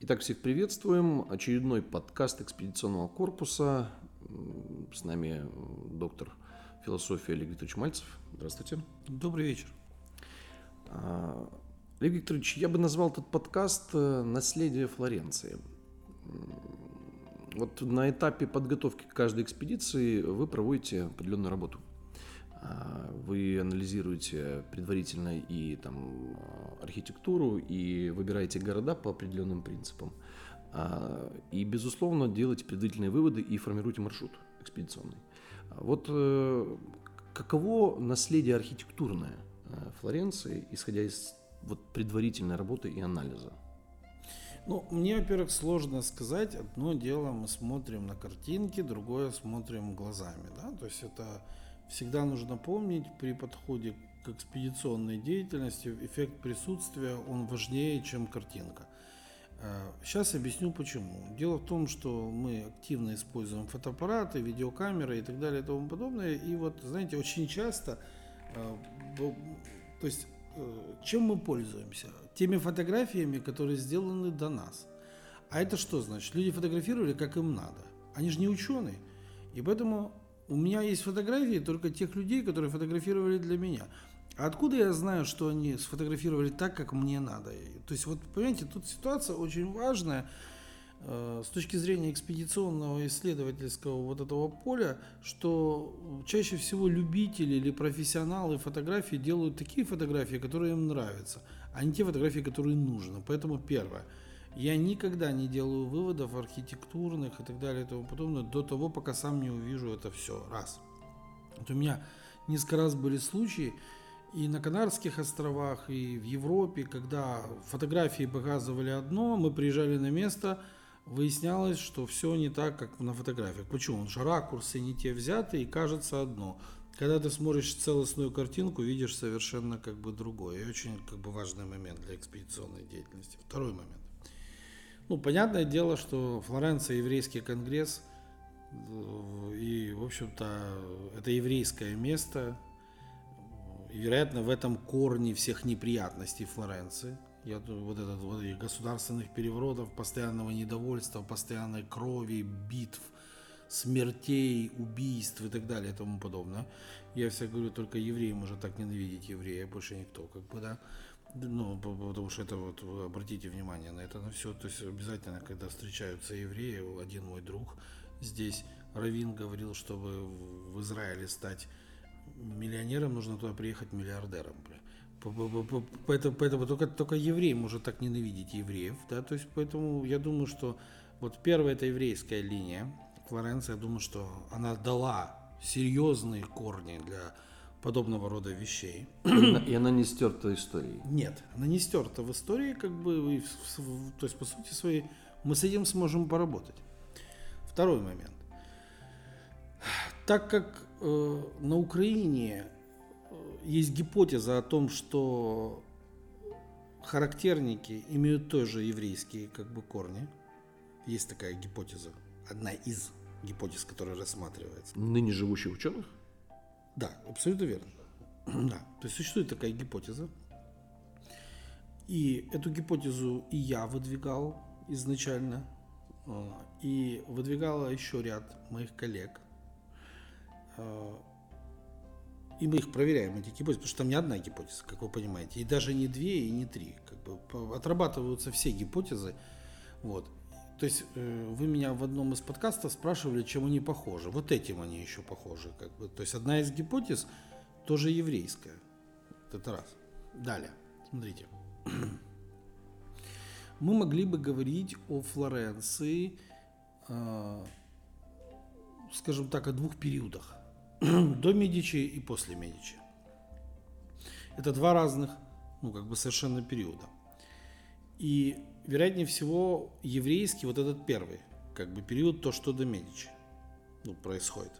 Итак, всех приветствуем. Очередной подкаст экспедиционного корпуса. С нами доктор философии Олег Викторович Мальцев. Здравствуйте. Добрый вечер. А, Олег Викторович, я бы назвал этот подкаст э, «Наследие Флоренции». Вот на этапе подготовки к каждой экспедиции вы проводите определенную работу. Вы анализируете предварительно и там, архитектуру, и выбираете города по определенным принципам. А, и, безусловно, делаете предварительные выводы и формируете маршрут экспедиционный. А вот э, каково наследие архитектурное э, Флоренции, исходя из вот предварительной работы и анализа? Ну, мне, во-первых, сложно сказать. Одно дело мы смотрим на картинки, другое смотрим глазами. Да? То есть это всегда нужно помнить при подходе к экспедиционной деятельности эффект присутствия, он важнее, чем картинка. Сейчас э, объясню почему. Дело в том, что мы активно используем фотоаппараты, видеокамеры и так далее и тому подобное. И вот, знаете, очень часто, э, то есть, э, чем мы пользуемся? Теми фотографиями, которые сделаны до нас. А это что значит? Люди фотографировали, как им надо. Они же не ученые. И поэтому у меня есть фотографии только тех людей, которые фотографировали для меня. Откуда я знаю, что они сфотографировали так, как мне надо? То есть, вот, понимаете, тут ситуация очень важная э, с точки зрения экспедиционного исследовательского вот этого поля, что чаще всего любители или профессионалы фотографии делают такие фотографии, которые им нравятся, а не те фотографии, которые нужны. Поэтому первое – я никогда не делаю выводов архитектурных и так далее и тому подобное до того, пока сам не увижу это все. Раз. Вот у меня несколько раз были случаи и на Канарских островах, и в Европе, когда фотографии показывали одно, мы приезжали на место, выяснялось, что все не так, как на фотографиях. Почему? Потому что ракурсы не те взяты и кажется одно. Когда ты смотришь целостную картинку, видишь совершенно как бы другое. И очень как бы важный момент для экспедиционной деятельности. Второй момент. Ну, понятное дело, что Флоренция еврейский конгресс, э, и, в общем-то, это еврейское место, и, вероятно, в этом корни всех неприятностей Флоренции. Я вот этот вот и государственных переворотов, постоянного недовольства, постоянной крови, битв, смертей, убийств и так далее и тому подобное. Я всегда говорю, только евреи может так ненавидеть еврея, больше никто, как бы, да. Ну, потому что это вот, обратите внимание на это, на все. То есть обязательно, когда встречаются евреи, один мой друг здесь, Равин говорил, чтобы в Израиле стать миллионером, нужно туда приехать миллиардером. Поэтому, поэтому только, только еврей может так ненавидеть евреев. Да? То есть, поэтому я думаю, что вот первая это еврейская линия. Флоренция, я думаю, что она дала серьезные корни для подобного рода вещей. И она не стерта историей? Нет, она не стерта в истории, как бы, то есть по сути своей мы с этим сможем поработать. Второй момент. Так как э, на Украине э, есть гипотеза о том, что характерники имеют тоже еврейские как бы корни, есть такая гипотеза, одна из гипотез, которая рассматривается. Ныне живущих ученых? Да, абсолютно верно. да. То есть существует такая гипотеза. И эту гипотезу и я выдвигал изначально. А, и выдвигала еще ряд моих коллег. А, и мы их проверяем, эти гипотезы, потому что там не одна гипотеза, как вы понимаете. И даже не две, и не три. Как бы отрабатываются все гипотезы. Вот. То есть э, вы меня в одном из подкастов спрашивали, чем они похожи. Вот этим они еще похожи. Как бы. То есть одна из гипотез тоже еврейская. Это раз. Далее. Смотрите. Мы могли бы говорить о Флоренции, э, скажем так, о двух периодах. До Медичи и после Медичи. Это два разных, ну, как бы совершенно периода. И вероятнее всего, еврейский, вот этот первый, как бы период, то, что до Медичи ну, происходит.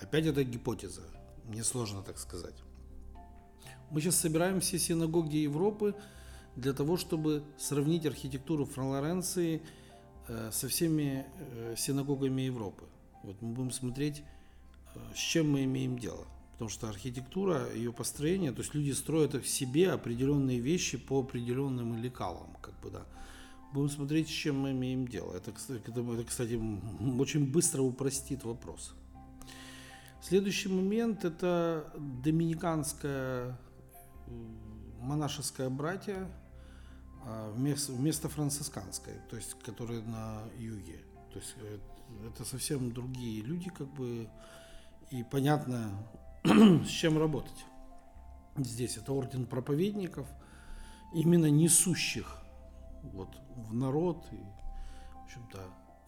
Опять это гипотеза, мне сложно так сказать. Мы сейчас собираем все синагоги Европы для того, чтобы сравнить архитектуру Флоренции э, со всеми э, синагогами Европы. Вот мы будем смотреть, э, с чем мы имеем дело. Потому что архитектура, ее построение, то есть люди строят в себе определенные вещи по определенным лекалам, как бы, да. Будем смотреть, с чем мы имеем дело. Это, это, кстати, очень быстро упростит вопрос. Следующий момент – это доминиканское монашеское братье а, вместо, вместо францисканской, то есть, которые на юге. То есть э, это совсем другие люди, как бы, и понятно, с чем работать. Здесь это орден проповедников, именно несущих вот, в народ и, в общем-то,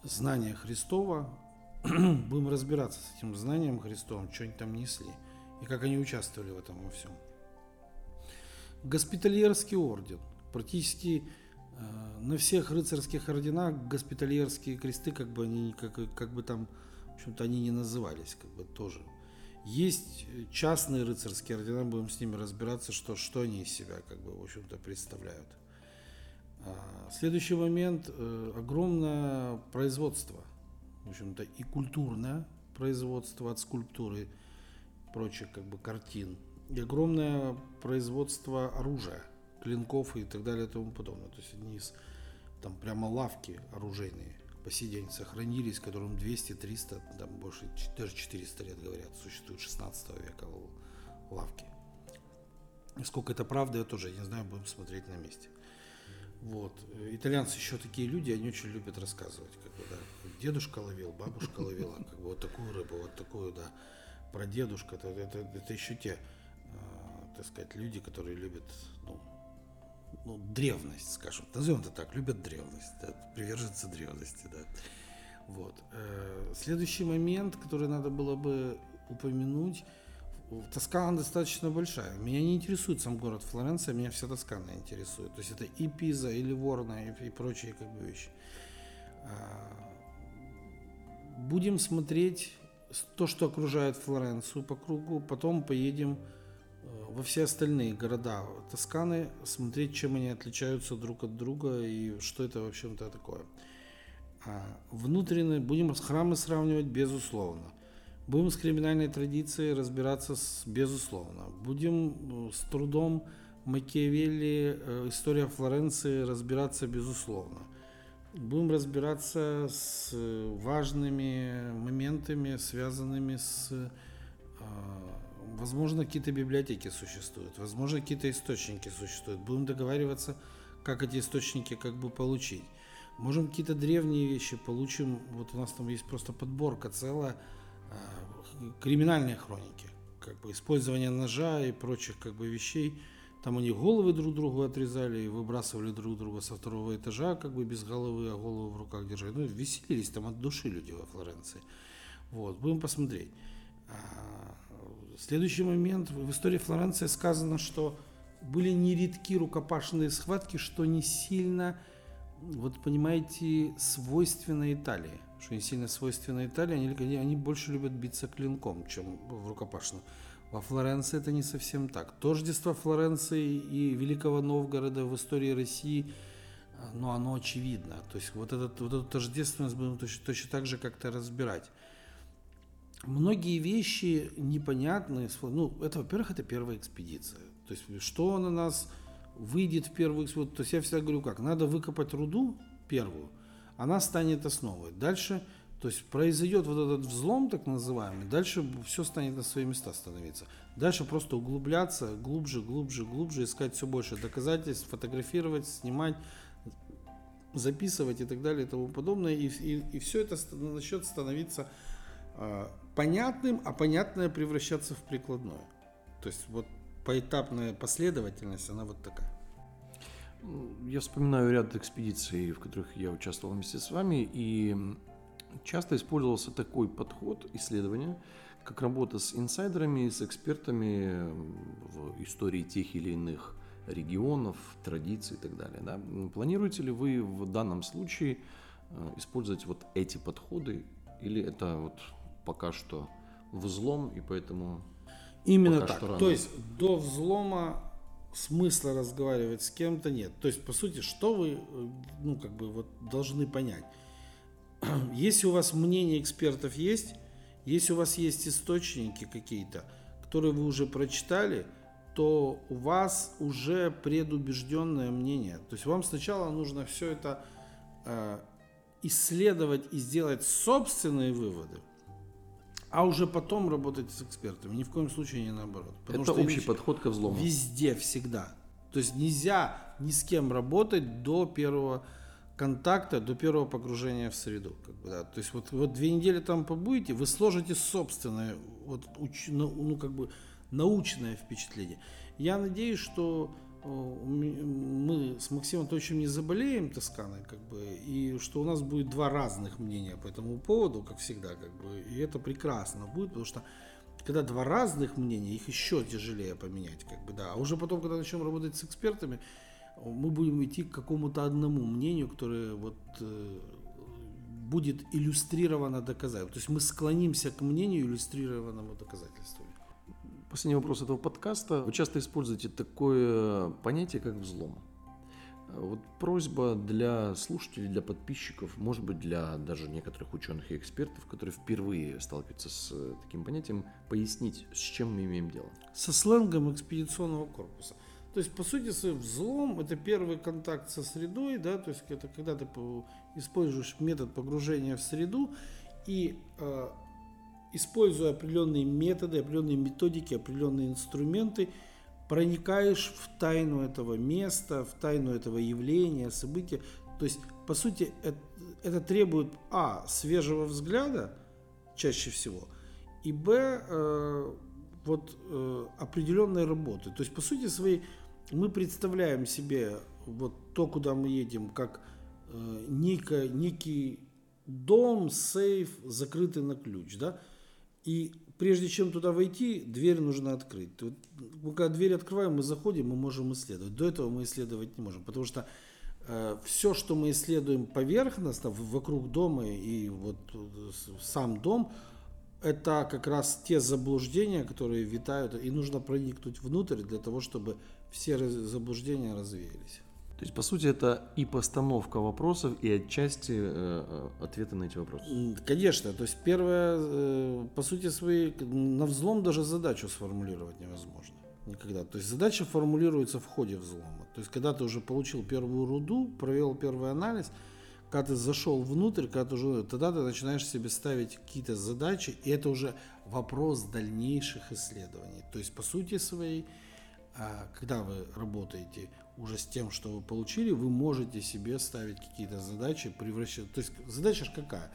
знания Христова. Будем разбираться с этим знанием Христовым, что они там несли и как они участвовали в этом во всем. Госпитальерский орден. Практически э, на всех рыцарских орденах госпитальерские кресты, как бы они, как, как бы там, в общем-то, они не назывались, как бы тоже. Есть частные рыцарские ордена, будем с ними разбираться, что, что они из себя, как бы, в общем-то, представляют. А, следующий момент э, огромное производство, в общем-то, и культурное производство от скульптуры, прочих как бы картин, и огромное производство оружия, клинков и так далее и тому подобное. То есть они из там прямо лавки оружейные по сей день сохранились, которым 200, 300, там больше, даже 400 лет говорят, существуют 16 века лавки. Сколько это правда, я тоже не знаю, будем смотреть на месте. Вот. Итальянцы еще такие люди, они очень любят рассказывать. Как бы, да, дедушка ловил, бабушка ловила, как бы вот такую рыбу, вот такую, да. Про дедушка, это, это, это еще те, э, так сказать, люди, которые любят, ну, ну, древность, скажем, назовем это так, любят древность, да, приверженцы древности, да. Вот. Э, следующий момент, который надо было бы упомянуть, Тоскана достаточно большая. Меня не интересует сам город Флоренция, меня вся Тоскана интересует. То есть это и Пиза, и Ливорно, и, и прочие как бы вещи. А, будем смотреть то, что окружает Флоренцию по кругу, потом поедем э, во все остальные города Тосканы, смотреть, чем они отличаются друг от друга и что это, в общем-то, такое. А, внутренне будем храмы сравнивать, безусловно. Будем с криминальной традицией разбираться с, безусловно. Будем э, с трудом Макиавелли, э, история Флоренции разбираться безусловно. Будем разбираться с э, важными моментами, связанными с... Возможно, какие-то библиотеки существуют, возможно, какие-то источники существуют. Будем договариваться, как эти источники как бы получить. Можем какие-то древние вещи получим. Вот у нас там есть просто подборка целая криминальные хроники, как бы использование ножа и прочих как бы вещей. Там они головы друг другу отрезали и выбрасывали друг друга со второго этажа, как бы без головы, а голову в руках держали. Ну, веселились там от души люди во Флоренции. Вот, будем посмотреть. А, следующий момент. В истории Флоренции сказано, что были нередки рукопашные схватки, что не сильно, вот понимаете, свойственно Италии что не сильно свойственно Италии, они, они больше любят биться клинком, чем в рукопашном. Во Флоренции это не совсем так. Тождество Флоренции и Великого Новгорода в истории России, ну, оно очевидно. То есть вот, этот, вот эту тождественность будем точно, точно так же как-то разбирать. Многие вещи непонятные. Ну, это, во-первых, это первая экспедиция. То есть что на нас выйдет в первую экспедицию. То есть я всегда говорю как, надо выкопать руду первую – она станет основой. Дальше, то есть произойдет вот этот взлом, так называемый, дальше все станет на свои места становиться. Дальше просто углубляться, глубже, глубже, глубже, искать все больше доказательств, фотографировать, снимать, записывать и так далее и тому подобное. И, и, и все это начнет становиться э, понятным, а понятное превращаться в прикладное. То есть вот поэтапная последовательность, она вот такая. Я вспоминаю ряд экспедиций, в которых я участвовал вместе с вами, и часто использовался такой подход исследования, как работа с инсайдерами, с экспертами в истории тех или иных регионов, традиций и так далее. Да? Планируете ли вы в данном случае э, использовать вот эти подходы, или это вот пока что взлом, и поэтому... Именно так. То есть до взлома смысла разговаривать с кем-то нет. То есть, по сути, что вы, э, ну, как бы, вот должны понять. Если у вас мнение экспертов есть, если у вас есть источники какие-то, который вы уже прочитали, то у вас уже предубежденное мнение. То есть вам сначала нужно все это э, исследовать и сделать собственные выводы, а уже потом работать с экспертами. Ни в коем случае не наоборот. Потому Это что общий подход ко взлому. Везде, всегда. То есть нельзя ни с кем работать до первого контакта, до первого погружения в среду. Как бы, да. То есть вот, вот две недели там побудете, вы сложите собственное, вот, уч, ну, ну, как бы, научное впечатление. Я надеюсь, что мы с Максимом точно не заболеем Тосканой, как бы, и что у нас будет два разных мнения по этому поводу, как всегда, как бы, и это прекрасно будет, потому что когда два разных мнения, их еще тяжелее поменять, как бы, да, а уже потом, когда начнем работать с экспертами, мы будем идти к какому-то одному мнению, которое вот э, будет иллюстрировано доказательством. То есть мы склонимся к мнению иллюстрированному доказательству. Последний вопрос этого подкаста. Вы часто используете такое понятие, как взлом. Вот просьба для слушателей, для подписчиков, может быть, для даже некоторых ученых и экспертов, которые впервые сталкиваются с таким понятием, пояснить, с чем мы имеем дело. Со сленгом экспедиционного корпуса. То есть, по сути, взлом – это первый контакт со средой, да, то есть это когда ты используешь метод погружения в среду и э, используя определенные методы, определенные методики, определенные инструменты, проникаешь в тайну этого места, в тайну этого явления, события. То есть, по сути, это, это требует, а, свежего взгляда, чаще всего, и, б, э, вот э, определенной работы. То есть, по сути своей, мы представляем себе вот то, куда мы едем, как э, некий, некий дом, сейф, закрытый на ключ, да, и прежде чем туда войти, дверь нужно открыть. Вот, когда дверь открываем, мы заходим, мы можем исследовать. До этого мы исследовать не можем, потому что э, все, что мы исследуем поверхностно, вокруг дома и вот сам дом, это как раз те заблуждения, которые витают, и нужно проникнуть внутрь для того, чтобы все заблуждения развеялись. То есть, по сути, это и постановка вопросов, и отчасти э, э, ответы на эти вопросы. Конечно. То есть, первое, э, по сути своей, на взлом даже задачу сформулировать невозможно. Никогда. То есть, задача формулируется в ходе взлома. То есть, когда ты уже получил первую руду, провел первый анализ, когда ты зашел внутрь, когда ты уже, тогда ты начинаешь себе ставить какие-то задачи, и это уже вопрос дальнейших исследований. То есть, по сути своей, а, когда вы работаете уже с тем, что вы получили, вы можете себе ставить какие-то задачи, превращать. То есть задача же какая?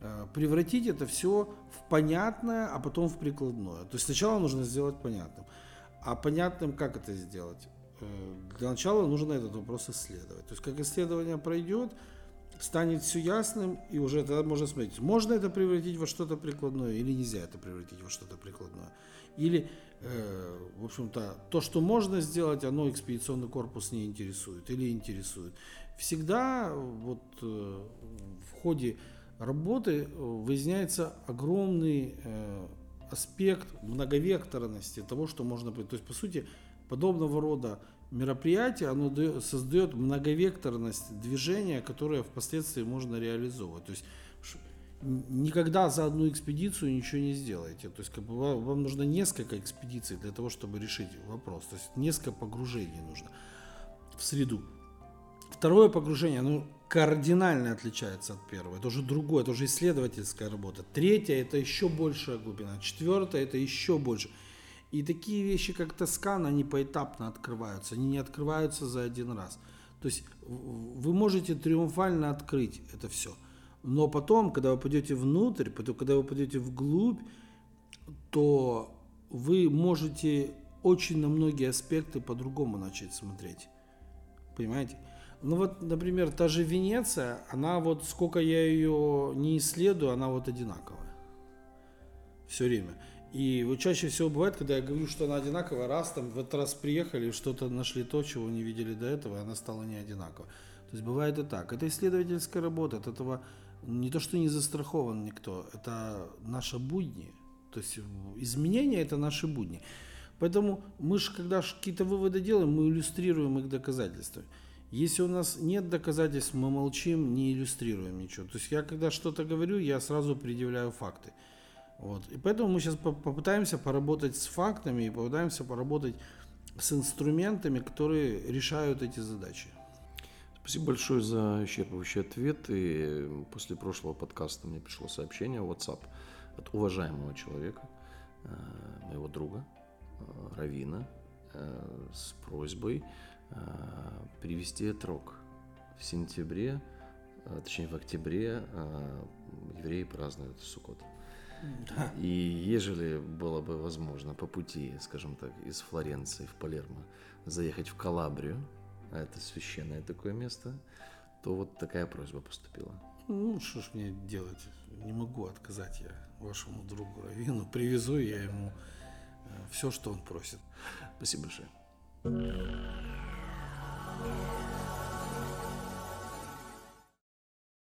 Э, превратить это все в понятное, а потом в прикладное. То есть сначала нужно сделать понятным. А понятным как это сделать? Э, для начала нужно этот вопрос исследовать. То есть как исследование пройдет, станет все ясным, и уже тогда можно смотреть, можно это превратить во что-то прикладное или нельзя это превратить во что-то прикладное. Или Э, в общем-то, то, что можно сделать, оно экспедиционный корпус не интересует или интересует. Всегда вот э, в ходе работы выясняется огромный э, аспект многовекторности того, что можно... То есть, по сути, подобного рода мероприятие, оно создает многовекторность движения, которое впоследствии можно реализовывать. То есть никогда за одну экспедицию ничего не сделаете. То есть как бы вам, нужно несколько экспедиций для того, чтобы решить вопрос. То есть несколько погружений нужно в среду. Второе погружение, оно кардинально отличается от первого. Это уже другое, это уже исследовательская работа. Третье – это еще большая глубина. Четвертое – это еще больше. И такие вещи, как Тоскана, они поэтапно открываются. Они не открываются за один раз. То есть вы можете триумфально открыть это все – но потом, когда вы пойдете внутрь, потом, когда вы пойдете вглубь, то вы можете очень на многие аспекты по-другому начать смотреть. Понимаете? Ну вот, например, та же Венеция, она вот, сколько я ее не исследую, она вот одинаковая. Все время. И вот чаще всего бывает, когда я говорю, что она одинаковая, раз там в этот раз приехали, что-то нашли то, чего не видели до этого, и она стала не одинаковой. То есть бывает и так. Это исследовательская работа, от этого не то, что не застрахован никто, это наши будни. То есть изменения это наши будни. Поэтому мы же, когда какие-то выводы делаем, мы иллюстрируем их доказательствами. Если у нас нет доказательств, мы молчим, не иллюстрируем ничего. То есть я когда что-то говорю, я сразу предъявляю факты. Вот. И поэтому мы сейчас попытаемся поработать с фактами и попытаемся поработать с инструментами, которые решают эти задачи. Спасибо большое за исчерпывающий ответ. И после прошлого подкаста мне пришло сообщение в WhatsApp от уважаемого человека, э, моего друга э, Равина, э, с просьбой привести отрок в сентябре, точнее в октябре евреи празднуют Суккот. Да. И ежели было бы возможно по пути, скажем так, из Флоренции в Палермо заехать в Калабрию, а это священное такое место, то вот такая просьба поступила. Ну, что ж мне делать? Не могу отказать я вашему другу Равину. Привезу я ему э, все, что он просит. Спасибо большое.